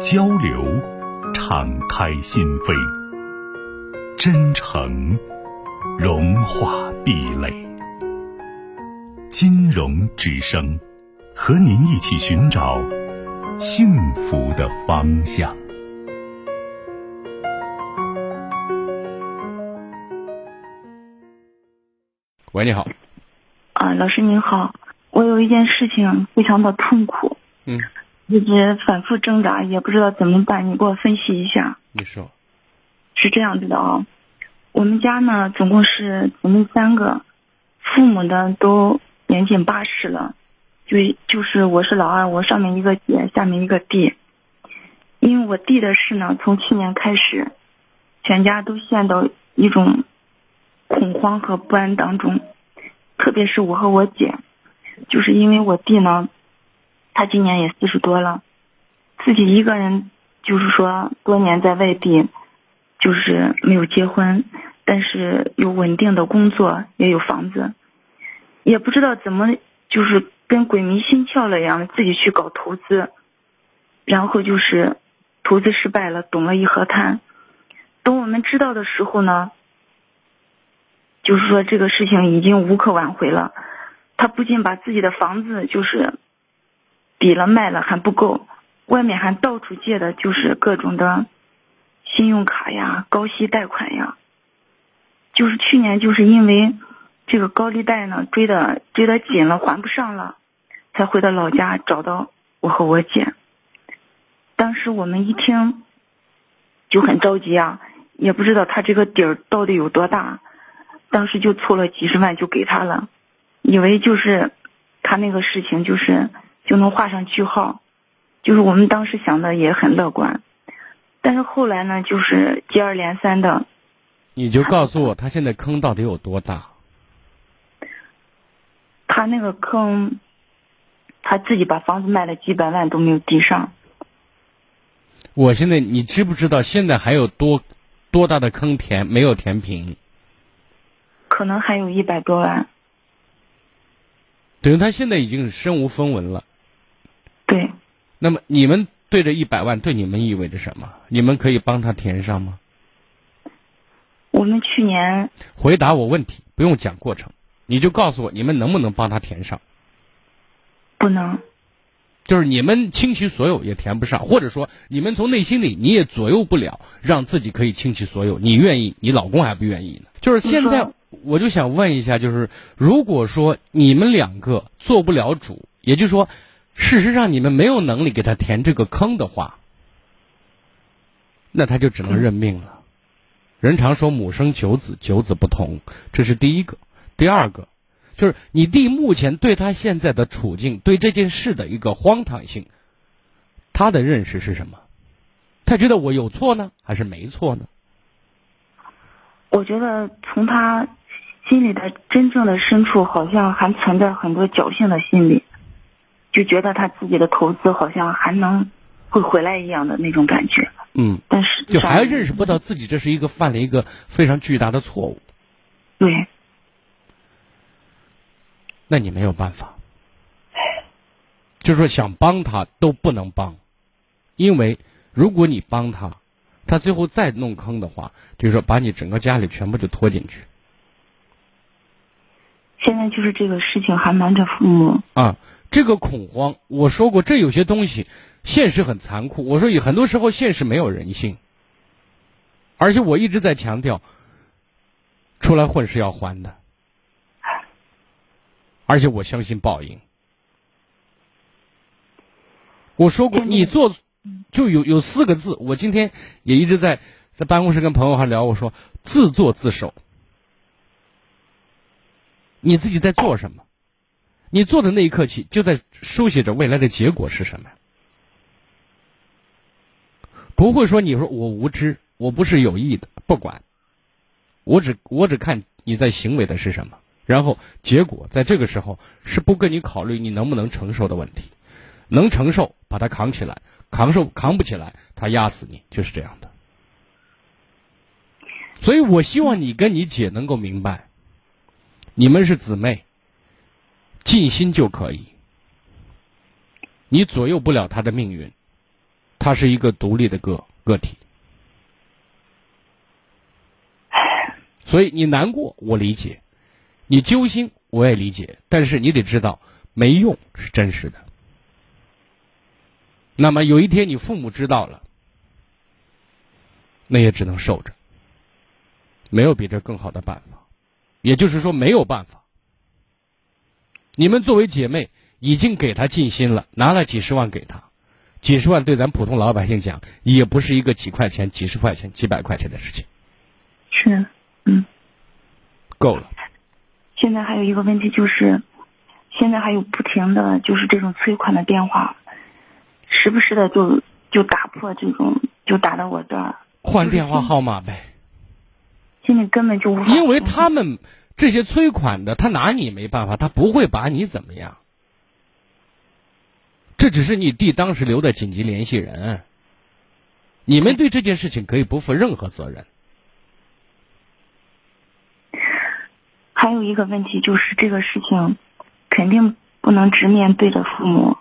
交流，敞开心扉；真诚，融化壁垒。金融之声，和您一起寻找幸福的方向。喂，你好。啊，老师您好，我有一件事情非常的痛苦。嗯。一直反复挣扎，也不知道怎么办，你给我分析一下。你说，是这样子的啊，我们家呢总共是我们三个，父母呢都年近八十了，就就是我是老二，我上面一个姐，下面一个弟。因为我弟的事呢，从去年开始，全家都陷到一种恐慌和不安当中，特别是我和我姐，就是因为我弟呢。他今年也四十多了，自己一个人，就是说多年在外地，就是没有结婚，但是有稳定的工作，也有房子，也不知道怎么，就是跟鬼迷心窍了一样，自己去搞投资，然后就是投资失败了，懂了一河滩。等我们知道的时候呢，就是说这个事情已经无可挽回了。他不仅把自己的房子就是。抵了卖了还不够，外面还到处借的就是各种的信用卡呀、高息贷款呀。就是去年就是因为这个高利贷呢追的追的紧了，还不上了，才回到老家找到我和我姐。当时我们一听就很着急啊，也不知道他这个底儿到底有多大，当时就凑了几十万就给他了，以为就是他那个事情就是。就能画上句号，就是我们当时想的也很乐观，但是后来呢，就是接二连三的。你就告诉我，他现在坑到底有多大？他那个坑，他自己把房子卖了几百万都没有抵上。我现在，你知不知道现在还有多多大的坑填没有填平？可能还有一百多万。等于他现在已经身无分文了。对，那么你们对这一百万对你们意味着什么？你们可以帮他填上吗？我们去年回答我问题，不用讲过程，你就告诉我你们能不能帮他填上？不能，就是你们倾其所有也填不上，或者说你们从内心里你也左右不了，让自己可以倾其所有。你愿意，你老公还不愿意呢。就是现在，我就想问一下，就是如果说你们两个做不了主，也就是说。事实上，你们没有能力给他填这个坑的话，那他就只能认命了。人常说母生九子，九子不同，这是第一个。第二个，就是你弟目前对他现在的处境，对这件事的一个荒唐性，他的认识是什么？他觉得我有错呢，还是没错呢？我觉得从他心里的真正的深处，好像还存在很多侥幸的心理。就觉得他自己的投资好像还能会回来一样的那种感觉。嗯，但是就还认识不到自己这是一个犯了一个非常巨大的错误。对。那你没有办法，就是说想帮他都不能帮，因为如果你帮他，他最后再弄坑的话，就是说把你整个家里全部就拖进去。现在就是这个事情还瞒着父母啊。这个恐慌，我说过，这有些东西，现实很残酷。我说，有很多时候现实没有人性，而且我一直在强调，出来混是要还的，而且我相信报应。我说过，你做就有有四个字，我今天也一直在在办公室跟朋友还聊，我说自作自受，你自己在做什么？你做的那一刻起，就在书写着未来的结果是什么。不会说你说我无知，我不是有意的，不管。我只我只看你在行为的是什么，然后结果在这个时候是不跟你考虑你能不能承受的问题，能承受把它扛起来，扛受扛不起来他压死你，就是这样的。所以我希望你跟你姐能够明白，你们是姊妹，尽心就可以，你左右不了他的命运，他是一个独立的个个体。所以你难过，我理解；你揪心，我也理解。但是你得知道，没用是真实的。那么有一天你父母知道了，那也只能受着，没有比这更好的办法。也就是说，没有办法。你们作为姐妹，已经给他尽心了，拿了几十万给他，几十万对咱普通老百姓讲，也不是一个几块钱、几十块钱、几百块钱的事情。是。嗯，够了。现在还有一个问题就是，现在还有不停的就是这种催款的电话，时不时的就就打破这种，就打到我这儿。换电话号码呗。心里根本就无法。因为他们这些催款的，他拿你没办法，他不会把你怎么样。这只是你弟当时留的紧急联系人，你们对这件事情可以不负任何责任。还有一个问题就是这个事情，肯定不能直面对着父母。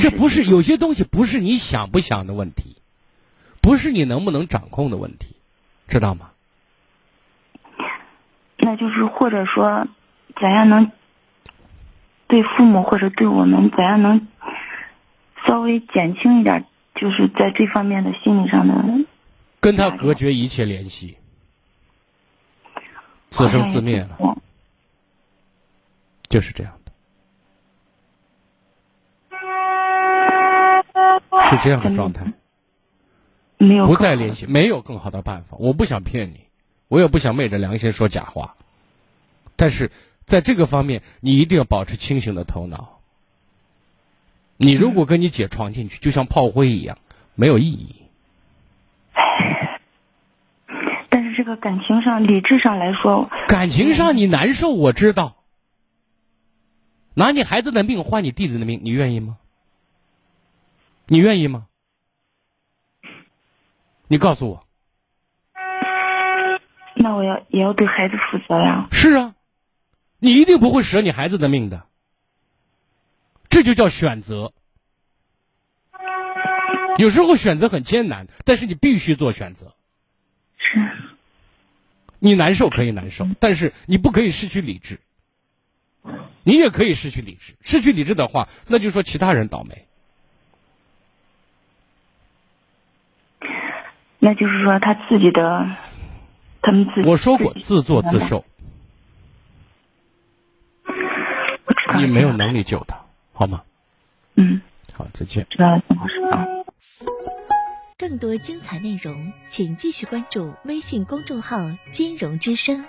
这不是有些东西不是你想不想的问题，不是你能不能掌控的问题，知道吗？那就是或者说，怎样能对父母或者对我们怎样能稍微减轻一点，就是在这方面的心理上的。跟他隔绝一切联系。自生自灭了，就是这样的，是这样的状态。没有不再联系，没有更好的办法。我不想骗你，我也不想昧着良心说假话。但是在这个方面，你一定要保持清醒的头脑。你如果跟你姐闯进去，就像炮灰一样，没有意义。但是这个感情上、理智上来说，感情上你难受，我知道。拿你孩子的命换你弟弟的命，你愿意吗？你愿意吗？你告诉我。那我要也要对孩子负责呀。是啊，你一定不会舍你孩子的命的。这就叫选择。有时候选择很艰难，但是你必须做选择。是，你难受可以难受，但是你不可以失去理智。你也可以失去理智，失去理智的话，那就说其他人倒霉。那就是说他自己的，他们自己。我说过自作自受。你没有能力救他，好吗？嗯。好，再见。知道了，老师啊。更多精彩内容，请继续关注微信公众号“金融之声”。